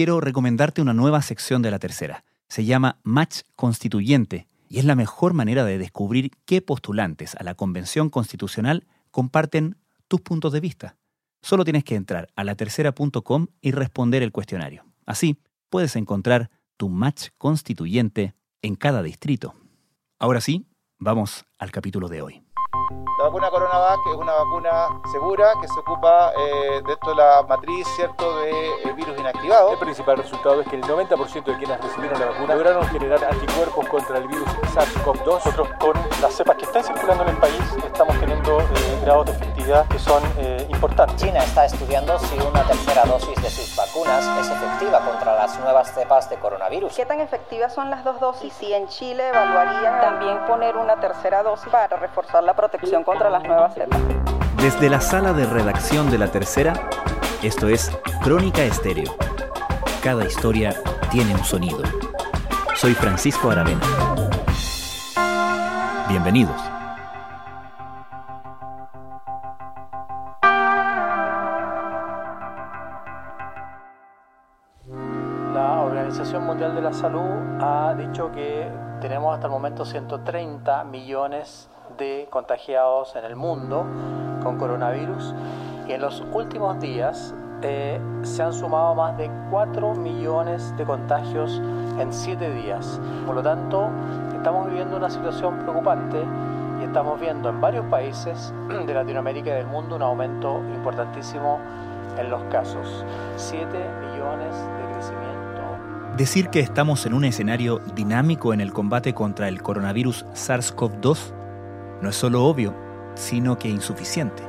quiero recomendarte una nueva sección de la tercera. Se llama Match Constituyente y es la mejor manera de descubrir qué postulantes a la Convención Constitucional comparten tus puntos de vista. Solo tienes que entrar a latercera.com y responder el cuestionario. Así puedes encontrar tu match constituyente en cada distrito. Ahora sí, vamos al capítulo de hoy. La vacuna CoronaVac es una vacuna segura que se ocupa eh, dentro de la matriz ¿cierto? de eh, virus inactivado. El principal resultado es que el 90% de quienes recibieron la vacuna lograron generar anticuerpos contra el virus SARS-CoV-2. Nosotros con las cepas que están circulando en el país estamos teniendo eh, grados de efectividad que son importantes. China está estudiando si una tercera dosis de sus vacunas es efectiva contra las nuevas cepas de coronavirus. ¿Qué tan efectivas son las dos dosis? Si en Chile evaluarían también poner una tercera dosis para reforzar la protección contra las nuevas cepas. Desde la sala de redacción de la tercera, esto es Crónica Estéreo. Cada historia tiene un sonido. Soy Francisco Aravena. Bienvenidos. La Organización Mundial de la Salud ha dicho que tenemos hasta el momento 130 millones de contagiados en el mundo con coronavirus y en los últimos días eh, se han sumado más de 4 millones de contagios en 7 días. Por lo tanto, estamos viviendo una situación preocupante y estamos viendo en varios países de Latinoamérica y del mundo un aumento importantísimo en los casos. 7 millones de crecimiento. Decir que estamos en un escenario dinámico en el combate contra el coronavirus SARS-CoV-2 no es solo obvio, sino que insuficiente.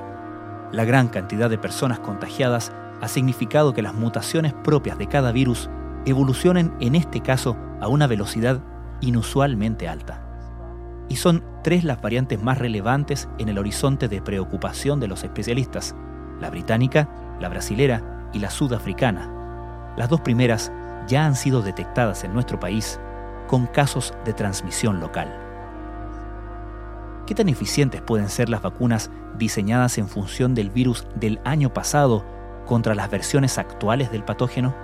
La gran cantidad de personas contagiadas ha significado que las mutaciones propias de cada virus evolucionen en este caso a una velocidad inusualmente alta. Y son tres las variantes más relevantes en el horizonte de preocupación de los especialistas, la británica, la brasilera y la sudafricana. Las dos primeras ya han sido detectadas en nuestro país con casos de transmisión local. ¿Qué tan eficientes pueden ser las vacunas diseñadas en función del virus del año pasado contra las versiones actuales del patógeno?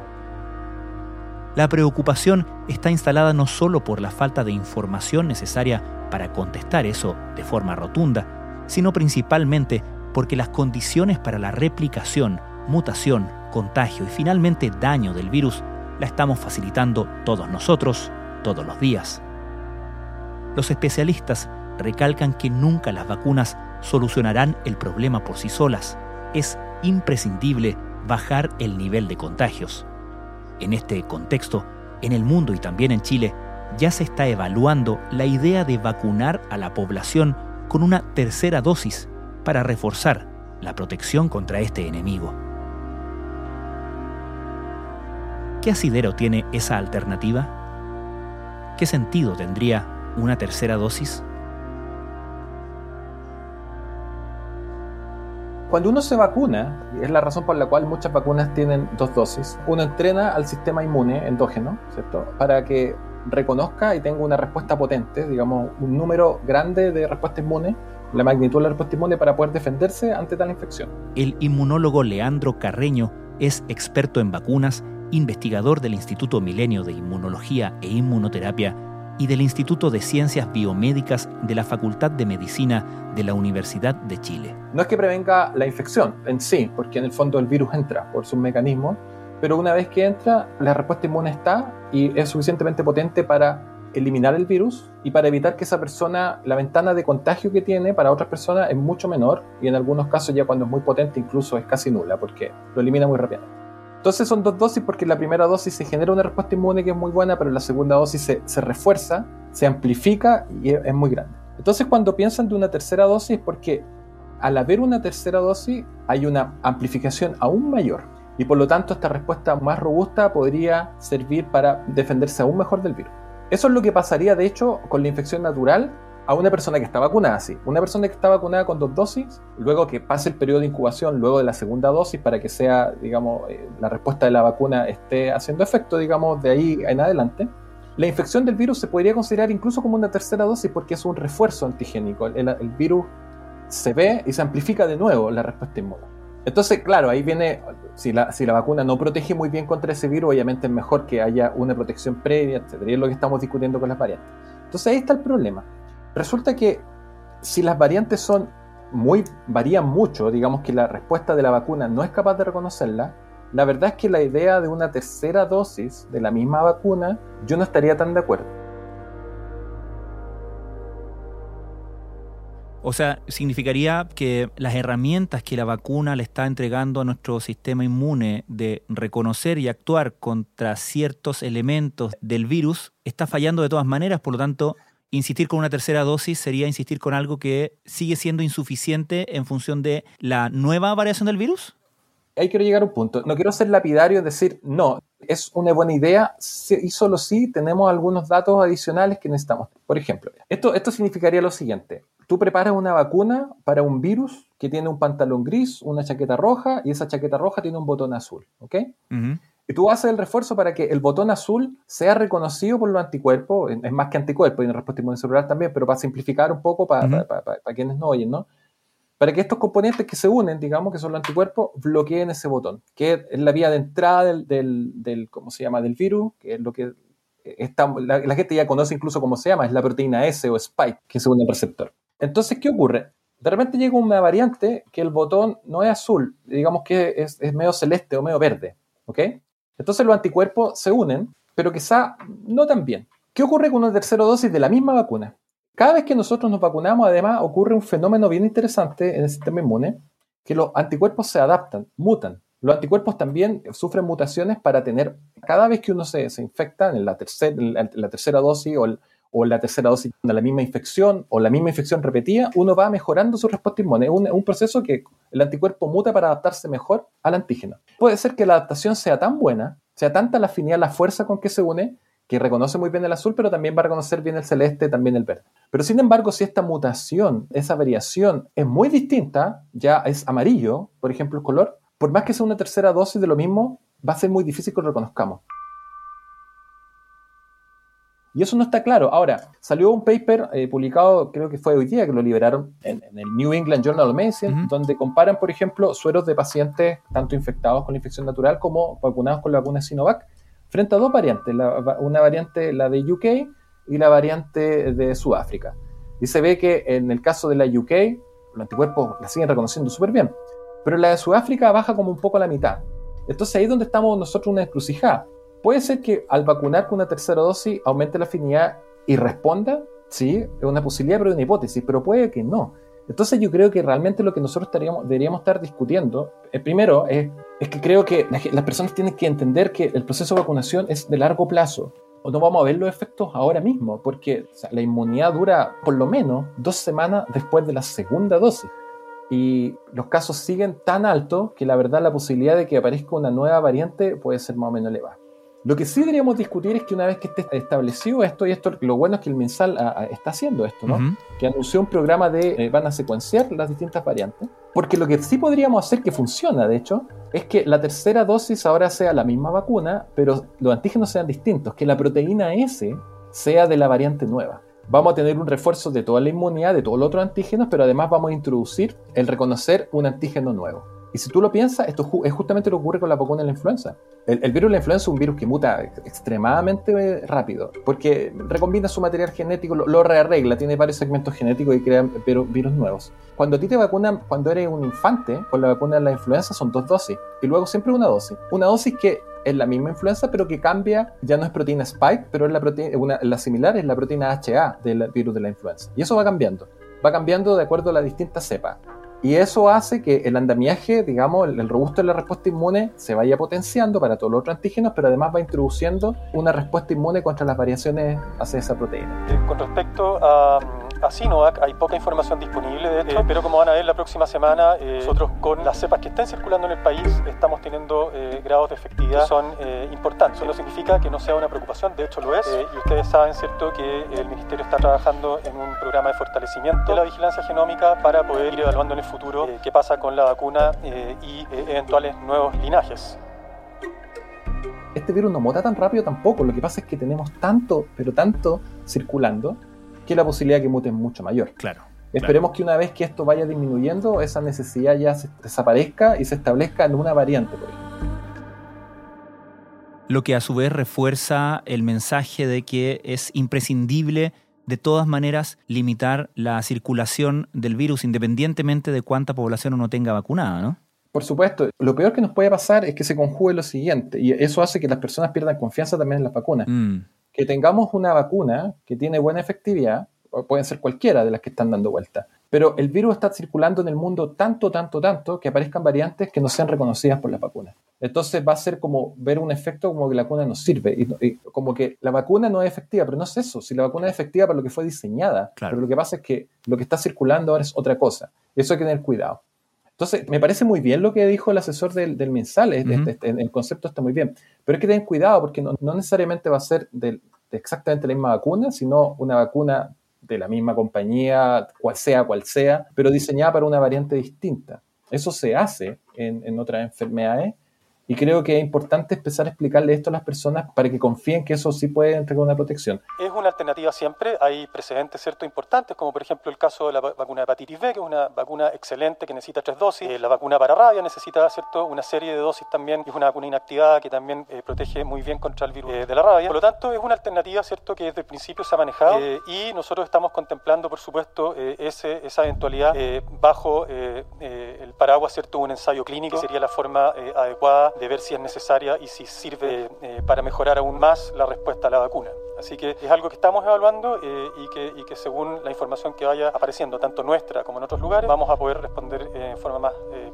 La preocupación está instalada no solo por la falta de información necesaria para contestar eso de forma rotunda, sino principalmente porque las condiciones para la replicación, mutación, contagio y finalmente daño del virus la estamos facilitando todos nosotros, todos los días. Los especialistas recalcan que nunca las vacunas solucionarán el problema por sí solas. Es imprescindible bajar el nivel de contagios. En este contexto, en el mundo y también en Chile, ya se está evaluando la idea de vacunar a la población con una tercera dosis para reforzar la protección contra este enemigo. ¿Qué asidero tiene esa alternativa? ¿Qué sentido tendría una tercera dosis? Cuando uno se vacuna, es la razón por la cual muchas vacunas tienen dos dosis, uno entrena al sistema inmune endógeno, ¿cierto? Para que reconozca y tenga una respuesta potente, digamos, un número grande de respuesta inmune, la magnitud de la respuesta inmune para poder defenderse ante tal infección. El inmunólogo Leandro Carreño es experto en vacunas, investigador del Instituto Milenio de Inmunología e Inmunoterapia y del Instituto de Ciencias Biomédicas de la Facultad de Medicina de la Universidad de Chile. No es que prevenga la infección en sí, porque en el fondo el virus entra por sus mecanismos, pero una vez que entra, la respuesta inmune está y es suficientemente potente para eliminar el virus y para evitar que esa persona, la ventana de contagio que tiene para otras personas es mucho menor y en algunos casos ya cuando es muy potente incluso es casi nula porque lo elimina muy rápido. Entonces son dos dosis porque la primera dosis se genera una respuesta inmune que es muy buena, pero la segunda dosis se, se refuerza, se amplifica y es, es, muy grande. Entonces cuando piensan de una tercera dosis es porque al haber una tercera dosis hay una amplificación aún mayor y por lo tanto esta respuesta más robusta podría servir para defenderse aún mejor del virus. Eso es lo que pasaría de hecho con la infección natural a una persona que está vacunada, sí. Una persona que está vacunada con dos dosis, luego que pase el periodo de incubación, luego de la segunda dosis, para que sea, digamos, eh, la respuesta de la vacuna esté haciendo efecto, digamos, de ahí en adelante. La infección del virus se podría considerar incluso como una tercera dosis porque es un refuerzo antigénico. El, virus se ve y se amplifica de nuevo la respuesta inmune. Entonces, claro, ahí viene, si la, si la vacuna no protege muy bien contra ese virus, obviamente es mejor que haya una protección previa, etc. Y es lo que estamos discutiendo con las variantes. Entonces ahí está el problema. Resulta que si las variantes son muy, varían mucho, digamos que la respuesta de la vacuna no es capaz de reconocerla, la verdad es que la idea de una tercera dosis de la misma vacuna, yo no estaría tan de acuerdo. O sea, significaría que las herramientas que la vacuna le está entregando a nuestro sistema inmune de reconocer y actuar contra ciertos elementos del virus está fallando de todas maneras, por lo tanto, insistir con una tercera dosis sería insistir con algo que sigue siendo insuficiente en función de la nueva variación del virus? Ahí quiero llegar a un punto. No quiero ser lapidario y decir, no, es una buena idea y solo si tenemos algunos datos adicionales que necesitamos. Por ejemplo, esto, esto significaría lo siguiente tú preparas una vacuna para un virus que tiene un pantalón gris, una chaqueta roja y esa chaqueta roja tiene un botón azul, ¿ok? Y tú haces el refuerzo para que el botón azul sea reconocido por los anticuerpos, es más que anticuerpos, y en respuesta inmune celular también, pero para simplificar un poco para, quienes no oyen, ¿no? Para que estos componentes que se unen, digamos que son los anticuerpos, bloqueen ese botón, que es la vía de entrada del, del, ¿cómo se llama?, del virus, que es lo que está, la, la, gente ya conoce incluso cómo se llama, es la proteína S o spike, que se une al receptor. Entonces, ¿qué ocurre? De repente llega una variante que el botón no es azul, digamos que es, medio celeste o medio verde, ¿ok? Entonces los anticuerpos se unen, pero quizá no tan bien. ¿Qué ocurre con una tercera dosis de la misma vacuna? Cada vez que nosotros nos vacunamos, además, ocurre un fenómeno bien interesante en el sistema inmune, que los anticuerpos se adaptan, mutan. Los anticuerpos también sufren mutaciones para tener, cada vez que uno se, infecta en la, en la tercera dosis o el, o la tercera dosis de la misma infección o la misma infección repetida, uno va mejorando su respuesta inmune. Es un, proceso que el anticuerpo muta para adaptarse mejor al antígeno. Puede ser que la adaptación sea tan buena, sea tanta la afinidad, la fuerza con que se une, que reconoce muy bien el azul, pero también va a reconocer bien el celeste, también el verde. Pero sin embargo, si esta mutación, esa variación es muy distinta, ya es amarillo, por ejemplo, el color, por más que sea una tercera dosis de lo mismo, va a ser muy difícil que lo reconozcamos. Y eso no está claro. Ahora, salió un paper eh, publicado, creo que fue hoy día, que lo liberaron en, el New England Journal of Medicine, donde comparan, por ejemplo, sueros de pacientes tanto infectados con la infección natural como vacunados con la vacuna Sinovac, frente a dos variantes, una variante, la de UK, y la variante de Sudáfrica. Y se ve que en el caso de la UK, los anticuerpos la siguen reconociendo súper bien, pero la de Sudáfrica baja como un poco a la mitad. Entonces ahí es donde estamos nosotros una encrucijada Puede ser que al vacunar con una tercera dosis aumente la afinidad y responda, sí, es una posibilidad, pero es una hipótesis, pero puede que no. Entonces yo creo que realmente lo que nosotros deberíamos estar discutiendo, eh, primero es, es que creo que las personas tienen que entender que el proceso de vacunación es de largo plazo. O no vamos a ver los efectos ahora mismo, porque la inmunidad dura por lo menos dos semanas después de la segunda dosis. Y los casos siguen tan altos que la verdad la posibilidad de que aparezca una nueva variante puede ser más o menos elevada. Lo que sí deberíamos discutir es que una vez que esté establecido esto, y esto lo bueno es que el mensal ah, ah, está haciendo esto, ¿no? Que anunció un programa de eh, van a secuenciar las distintas variantes. Porque lo que sí podríamos hacer que funciona, de hecho, es que la tercera dosis ahora sea la misma vacuna, pero los antígenos sean distintos, que la proteína S sea de la variante nueva. Vamos a tener un refuerzo de toda la inmunidad, de todos los otros antígenos, pero además vamos a introducir el reconocer un antígeno nuevo. Y si tú lo piensas, esto es justamente lo que ocurre con la vacuna de la influenza. El, virus de la influenza es un virus que muta extremadamente rápido, porque recombina su material genético, lo, rearregla, tiene varios segmentos genéticos y crea virus nuevos. Cuando a ti te vacunan, cuando eres un infante, con la vacuna de la influenza son dos dosis, y luego siempre una dosis. Una dosis que es la misma influenza, pero que cambia, ya no es proteína spike, pero es la, proteína, la similar es la proteína HA del virus de la influenza. Y eso va cambiando. Va cambiando de acuerdo a la distinta cepa. Y eso hace que el andamiaje, digamos, el, robusto de la respuesta inmune se vaya potenciando para todos los otros antígenos, pero además va introduciendo una respuesta inmune contra las variaciones hacia esa proteína. Eh, con respecto a a Sinovac hay poca información disponible de esto, pero como van a ver la próxima semana, eh, nosotros con las cepas que están circulando en el país estamos teniendo eh, grados de efectividad que son eh, importantes. Eso no significa que no sea una preocupación, de hecho lo es, y ustedes saben, ¿cierto?, que el Ministerio está trabajando en un programa de fortalecimiento de la vigilancia genómica para poder ir evaluando en el futuro qué pasa con la vacuna y eventuales nuevos linajes este virus no mota tan rápido tampoco. Lo que pasa es que tenemos tanto, pero tanto circulando, que la posibilidad de que mute es mucho mayor. Claro. Esperemos que una vez que esto vaya disminuyendo, esa necesidad ya se desaparezca y se establezca en una variante, por ejemplo. Lo que a su vez refuerza el mensaje de que es imprescindible de todas maneras limitar la circulación del virus independientemente de cuánta población uno tenga vacunada, ¿no? Por supuesto, lo peor que nos puede pasar es que se conjugue lo siguiente, y eso hace que las personas pierdan confianza también en las vacunas. Mm. Que tengamos una vacuna que tiene buena efectividad, pueden ser cualquiera de las que están dando vuelta, pero el virus está circulando en el mundo tanto, tanto, tanto que aparezcan variantes que no sean reconocidas por las vacunas. Entonces va a ser como ver un efecto como que la vacuna no sirve, y, y como que la vacuna no es efectiva, pero no es eso, si la vacuna es efectiva para lo que fue diseñada, Claro. pero lo que pasa es que lo que está circulando ahora es otra cosa, eso hay que tener cuidado. Entonces, me parece muy bien lo que dijo el asesor del, Ujú. este- el concepto está muy bien, pero hay que tener cuidado porque no, no necesariamente va a ser de exactamente la misma vacuna, sino una vacuna de la misma compañía, cual sea, cual sea, pero diseñada para una variante distinta. Eso se hace en, en otras enfermedades y creo que es importante empezar a explicarle esto a las personas para que confíen que eso sí puede entregar una protección. Es una alternativa siempre, hay precedentes cierto importantes, como por ejemplo el caso de la va- vacuna de hepatitis B, que es una vacuna excelente que necesita tres dosis, Eh, la vacuna para rabia necesita cierto una serie de dosis también, es una vacuna inactivada que también eh, protege muy bien contra el virus eh, de la rabia. Por lo tanto, es una alternativa cierto que desde el principio se ha manejado y nosotros estamos contemplando, por supuesto, ese, esa eventualidad bajo el paraguas cierto un ensayo clínico, que sería la forma adecuada de ver si es necesaria y si sirve eh, para mejorar aún más la respuesta a la vacuna. Así que es algo que estamos evaluando eh, y, que, y que según la información que vaya apareciendo, tanto nuestra como en otros lugares, vamos a poder responder eh, en forma más eh,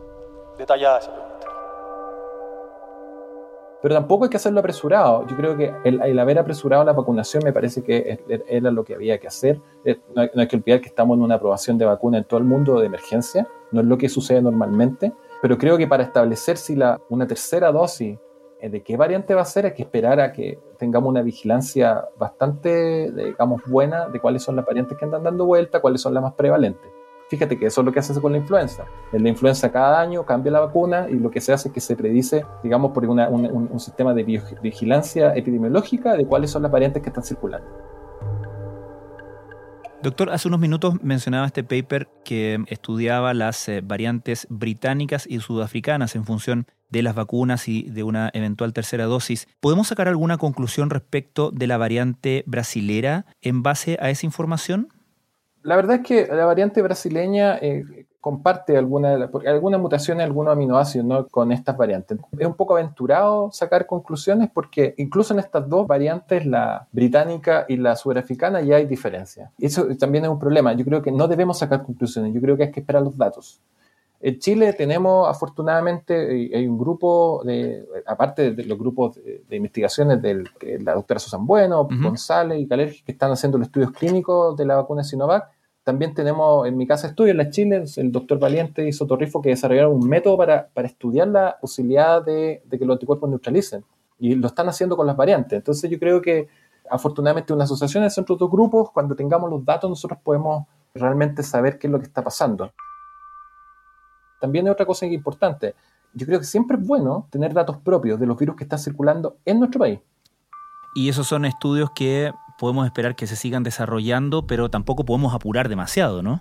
detallada a esa pregunta. Pero tampoco hay que hacerlo apresurado. Yo creo que el, el haber apresurado la vacunación me parece que es- era lo que había que hacer. Eh, No hay, no hay que olvidar que estamos en una aprobación de vacuna en todo el mundo de emergencia. No es lo que sucede normalmente. Pero creo que para establecer si la, una tercera dosis eh, de qué variante va a ser, hay que esperar a que tengamos una vigilancia bastante, digamos, buena de cuáles son las variantes que andan dando vuelta, cuáles son las más prevalentes. Fíjate que eso es lo que hace con la influenza. En la influenza cada año cambia la vacuna y lo que se hace es que se predice, digamos, por una- un, sistema de vigilancia epidemiológica de cuáles son las variantes que están circulando. Doctor, hace unos minutos mencionaba este paper que estudiaba las eh, variantes británicas y sudafricanas en función de las vacunas y de una eventual tercera dosis. ¿Podemos sacar alguna conclusión respecto de la variante brasilera en base a esa información? La verdad es que la variante brasileña eh, comparte alguna, alguna mutación en algunos aminoácidos ¿no? con estas variantes. Es un poco aventurado sacar conclusiones porque incluso en estas dos variantes, la británica y la sudafricana, ya hay diferencias. Eso también es un problema. Yo creo que no debemos sacar conclusiones, yo creo que hay que esperar los datos. En Chile tenemos, afortunadamente, eh, hay un grupo, de, aparte de los grupos de, de investigaciones de la doctora Susan Bueno. González y Calergi, que están haciendo los estudios clínicos de la vacuna Sinovac. También tenemos en mi casa estudio en la Chile, el doctor Valiente y Sotorrifo, que desarrollaron un método para, para estudiar la posibilidad de, de que los anticuerpos neutralicen. Y lo están haciendo con las variantes. Entonces yo creo que afortunadamente una asociación entre dos grupos, cuando tengamos los datos, nosotros podemos realmente saber qué es lo que está pasando. También hay otra cosa importante. Yo creo que siempre es bueno tener datos propios de los virus que están circulando en nuestro país. Y esos son estudios que podemos esperar que se sigan desarrollando, pero tampoco podemos apurar demasiado, ¿no?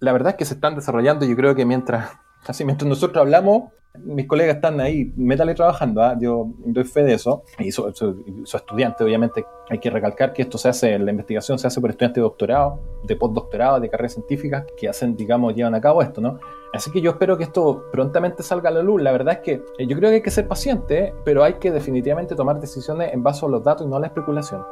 La verdad es que se están desarrollando. Yo creo que mientras, casi mientras nosotros hablamos, mis colegas están ahí, métale trabajando. ¿ah? Yo doy fe de eso. Y soy su, estudiante, obviamente. Hay que recalcar que esto se hace, la investigación se hace por estudiantes de doctorado, de postdoctorado, de carreras científicas que hacen, digamos, llevan a cabo esto, ¿no? Así que yo espero que esto prontamente salga a la luz. La verdad es que eh, yo creo que hay que ser paciente, pero hay que definitivamente tomar decisiones en base a los datos y no a la especulación.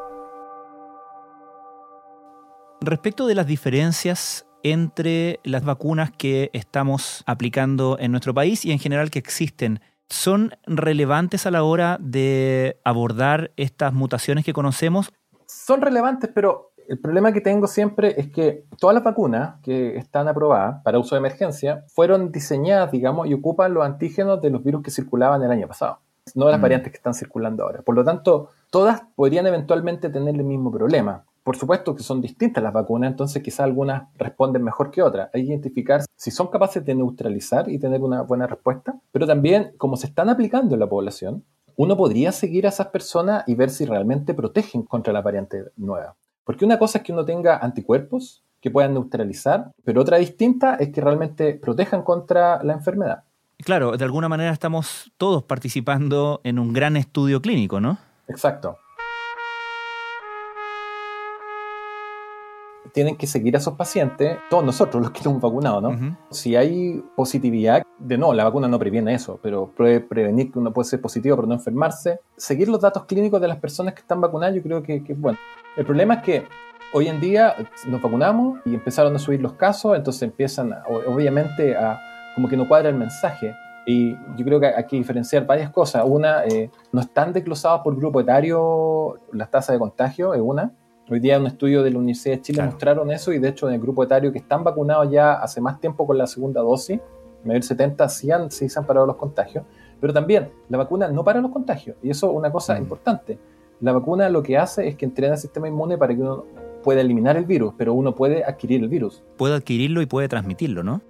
Respecto de las diferencias entre las vacunas que estamos aplicando en nuestro país y en general que existen, ¿son relevantes a la hora de abordar estas mutaciones que conocemos? Son relevantes, pero el problema que tengo siempre es que todas las vacunas que están aprobadas para uso de emergencia fueron diseñadas, digamos, y ocupan los antígenos de los virus que circulaban el año pasado, no de las Mm. variantes que están circulando ahora. Por lo tanto, todas podrían eventualmente tener el mismo problema. Por supuesto que son distintas las vacunas, entonces quizás algunas responden mejor que otras. Hay que identificar si son capaces de neutralizar y tener una buena respuesta, pero también como se están aplicando en la población, uno podría seguir a esas personas y ver si realmente protegen contra la variante nueva. Porque una cosa es que uno tenga anticuerpos que puedan neutralizar, pero otra distinta es que realmente protejan contra la enfermedad. Claro, de alguna manera estamos todos participando en un gran estudio clínico, ¿no? Exacto. Tienen que seguir a esos pacientes, todos nosotros los que estamos vacunados, ¿no? Si hay positividad, de no, la vacuna no previene eso, pero puede prevenir que uno puede ser positivo pero no enfermarse. Seguir los datos clínicos de las personas que están vacunadas yo creo que, es bueno. El problema es que hoy en día nos vacunamos y empezaron a subir los casos, entonces empiezan obviamente a como que no cuadra el mensaje. Y yo creo que hay que diferenciar varias cosas. Una, eh, no están desglosados por grupo etario las tasas de contagio, es una. Hoy día un estudio de la Universidad de Chile mostraron eso y de hecho en el grupo etario que están vacunados ya hace más tiempo con la segunda dosis, medio 70 sí, han, sí se han parado los contagios, pero también la vacuna no para los contagios y eso es una cosa mm. importante. La vacuna lo que hace es que entrena el sistema inmune para que uno pueda eliminar el virus, pero uno puede adquirir el virus. Puede adquirirlo y puede transmitirlo, ¿no?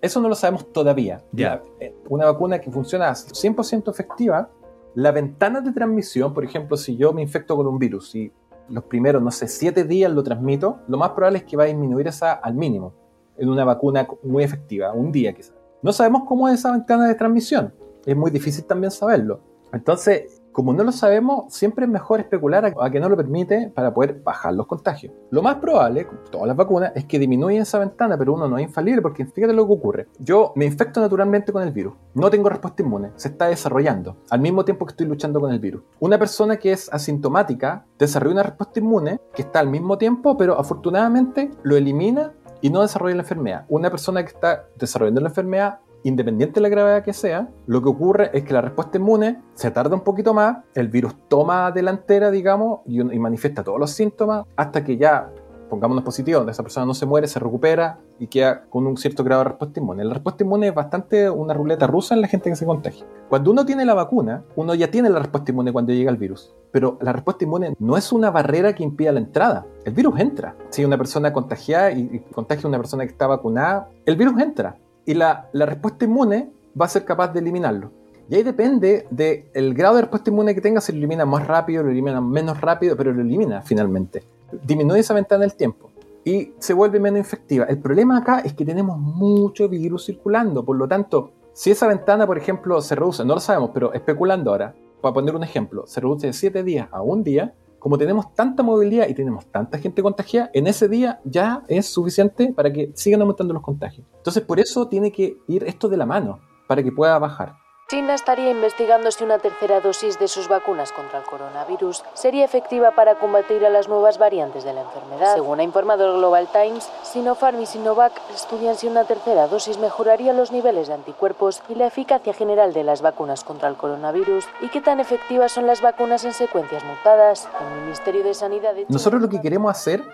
Eso no lo sabemos todavía. Ya. Eh, una vacuna que funciona 100% efectiva, la ventana de transmisión, por ejemplo, si yo me infecto con un virus y los primeros, no sé, siete días lo transmito, lo más probable es que va a disminuir esa al mínimo en una vacuna muy efectiva, un día quizás. No sabemos cómo es esa ventana de transmisión, es muy difícil también saberlo. Entonces, como no lo sabemos, siempre es mejor especular a, que no lo permite para poder bajar los contagios. Lo más probable, con todas las vacunas, es que disminuya esa ventana, pero uno no es infalible porque fíjate lo que ocurre. Yo me infecto naturalmente con el virus, no tengo respuesta inmune, se está desarrollando al mismo tiempo que estoy luchando con el virus. Una persona que es asintomática desarrolla una respuesta inmune que está al mismo tiempo, pero afortunadamente lo elimina y no desarrolla la enfermedad. Una persona que está desarrollando la enfermedad independiente de la gravedad que sea, lo que ocurre es que la respuesta inmune se tarda un poquito más, el virus toma delantera, digamos, y, manifiesta todos los síntomas hasta que ya, pongámonos positivo, donde esa persona no se muere, se recupera y queda con un cierto grado de respuesta inmune. La respuesta inmune es bastante una ruleta rusa en la gente que se contagia. Cuando uno tiene la vacuna, uno ya tiene la respuesta inmune cuando llega el virus. Pero la respuesta inmune no es una barrera que impida la entrada. El virus entra. Si una persona contagiada y, y contagia a una persona que está vacunada, el virus entra y la, respuesta inmune va a ser capaz de eliminarlo. Y ahí depende del grado de respuesta inmune que tenga, si lo elimina más rápido, lo elimina menos rápido, pero lo elimina finalmente. Disminuye esa ventana del tiempo y se vuelve menos infectiva. El problema acá es que tenemos mucho virus circulando, por lo tanto, si esa ventana, por ejemplo, se reduce, no lo sabemos, pero especulando ahora, para poner un ejemplo, se reduce de 7 días a un día, como tenemos tanta movilidad y tenemos tanta gente contagiada, en ese día ya es suficiente para que sigan aumentando los contagios. Entonces, por eso tiene que ir esto de la mano, para que pueda bajar. China estaría investigando si una tercera dosis de sus vacunas contra el coronavirus sería efectiva para combatir a las nuevas variantes de la enfermedad. Según ha informado el Global Times, Sinopharm y Sinovac estudian si una tercera dosis mejoraría los niveles de anticuerpos y la eficacia general de las vacunas contra el coronavirus y qué tan efectivas son las vacunas en secuencias mutadas. El Ministerio de Sanidad. Nosotros lo que queremos hacer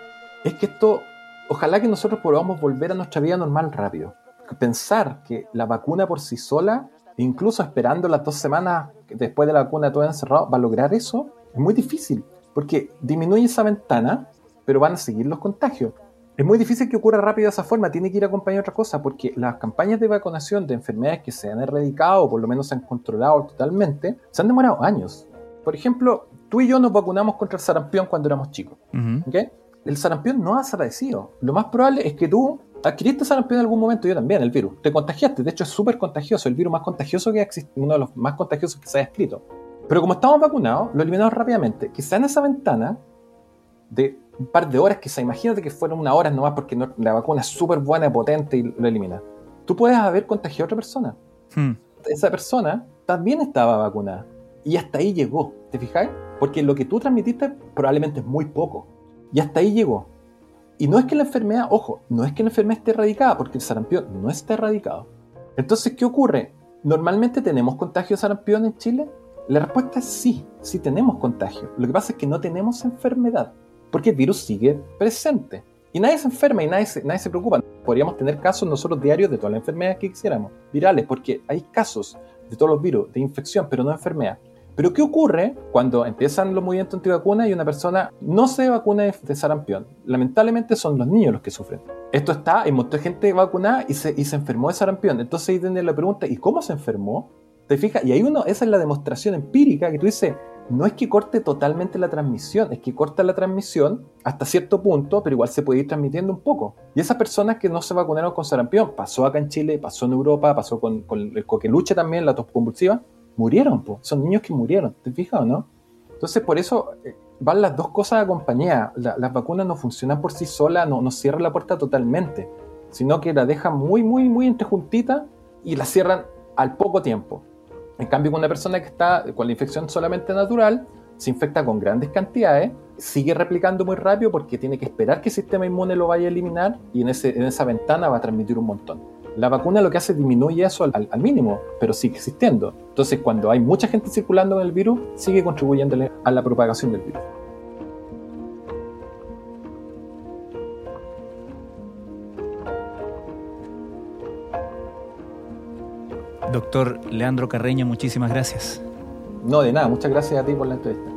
es que esto, ojalá que nosotros podamos volver a nuestra vida normal rápido. Pensar que la vacuna por sí sola incluso esperando las dos semanas después de la vacuna todo encerrado, va a lograr eso, es muy difícil, porque disminuye esa ventana, pero van a seguir los contagios. Es muy difícil que ocurra rápido de esa forma, tiene que ir acompañado de otra cosa, porque las campañas de vacunación de enfermedades que se han erradicado o por lo menos se han controlado totalmente, se han demorado años. Por ejemplo, tú y yo nos vacunamos contra el sarampión cuando éramos chicos. El sarampión no ha desaparecido. Lo más probable es que tú adquiriste sarampión en algún momento, yo también, el virus. Te contagiaste, de hecho es súper contagioso, el virus más contagioso que existe, uno de los más contagiosos que se ha escrito. Pero como estamos vacunados, lo eliminamos rápidamente. Quizá en esa ventana de un par de horas, quizá imagínate que fueron una hora nomás porque la vacuna es súper buena, potente y lo elimina. Tú puedes haber contagiado a otra persona. Hmm. Esa persona también estaba vacunada. Y hasta ahí llegó, ¿te fijáis? Porque lo que tú transmitiste probablemente es muy poco. Y hasta ahí llegó. Y no es que la enfermedad, ojo, no es que la enfermedad esté erradicada, porque el sarampión no está erradicado. Entonces, ¿qué ocurre? ¿Normalmente tenemos contagio de sarampión en Chile? La respuesta es sí, sí tenemos contagio. Lo que pasa es que no tenemos enfermedad, porque el virus sigue presente. Y nadie se enferma y nadie se, nadie se preocupa. Podríamos tener casos nosotros diarios de todas las enfermedades que quisiéramos, virales, porque hay casos de todos los virus de infección, pero no de enfermedad. Pero ¿qué ocurre cuando empiezan los movimientos antivacunas y una persona no se vacuna de sarampión? Lamentablemente son los niños los que sufren. Esto está, hay mucha gente vacunada y se, y se enfermó de sarampión. Entonces ahí tiene la pregunta, ¿y cómo se enfermó? ¿Te fijas? Y ahí uno, esa es la demostración empírica que tú dices, no es que corte totalmente la transmisión, es que corta la transmisión hasta cierto punto, pero igual se puede ir transmitiendo un poco. Y esas personas que no se vacunaron con sarampión, pasó acá en Chile, pasó en Europa, pasó con, el coqueluche también, la tos convulsiva, murieron, son niños que murieron, ¿te fijas o no? Entonces, por eso eh, van las dos cosas acompañadas. las vacunas no funcionan por sí solas, no, no cierran la puerta totalmente, sino que la dejan muy, muy, muy entrejuntita y la cierran al poco tiempo. En cambio, con una persona que está con la infección solamente natural, se infecta con grandes cantidades, sigue replicando muy rápido porque tiene que esperar que el sistema inmune lo vaya a eliminar y en, ese, en esa ventana va a transmitir un montón. La vacuna lo que hace es disminuye eso al, al, mínimo, pero sigue existiendo. Entonces, cuando hay mucha gente circulando con el virus, sigue contribuyendo a la propagación del virus. Doctor Leandro Carreño, muchísimas gracias. No, de nada, muchas gracias a ti por la entrevista.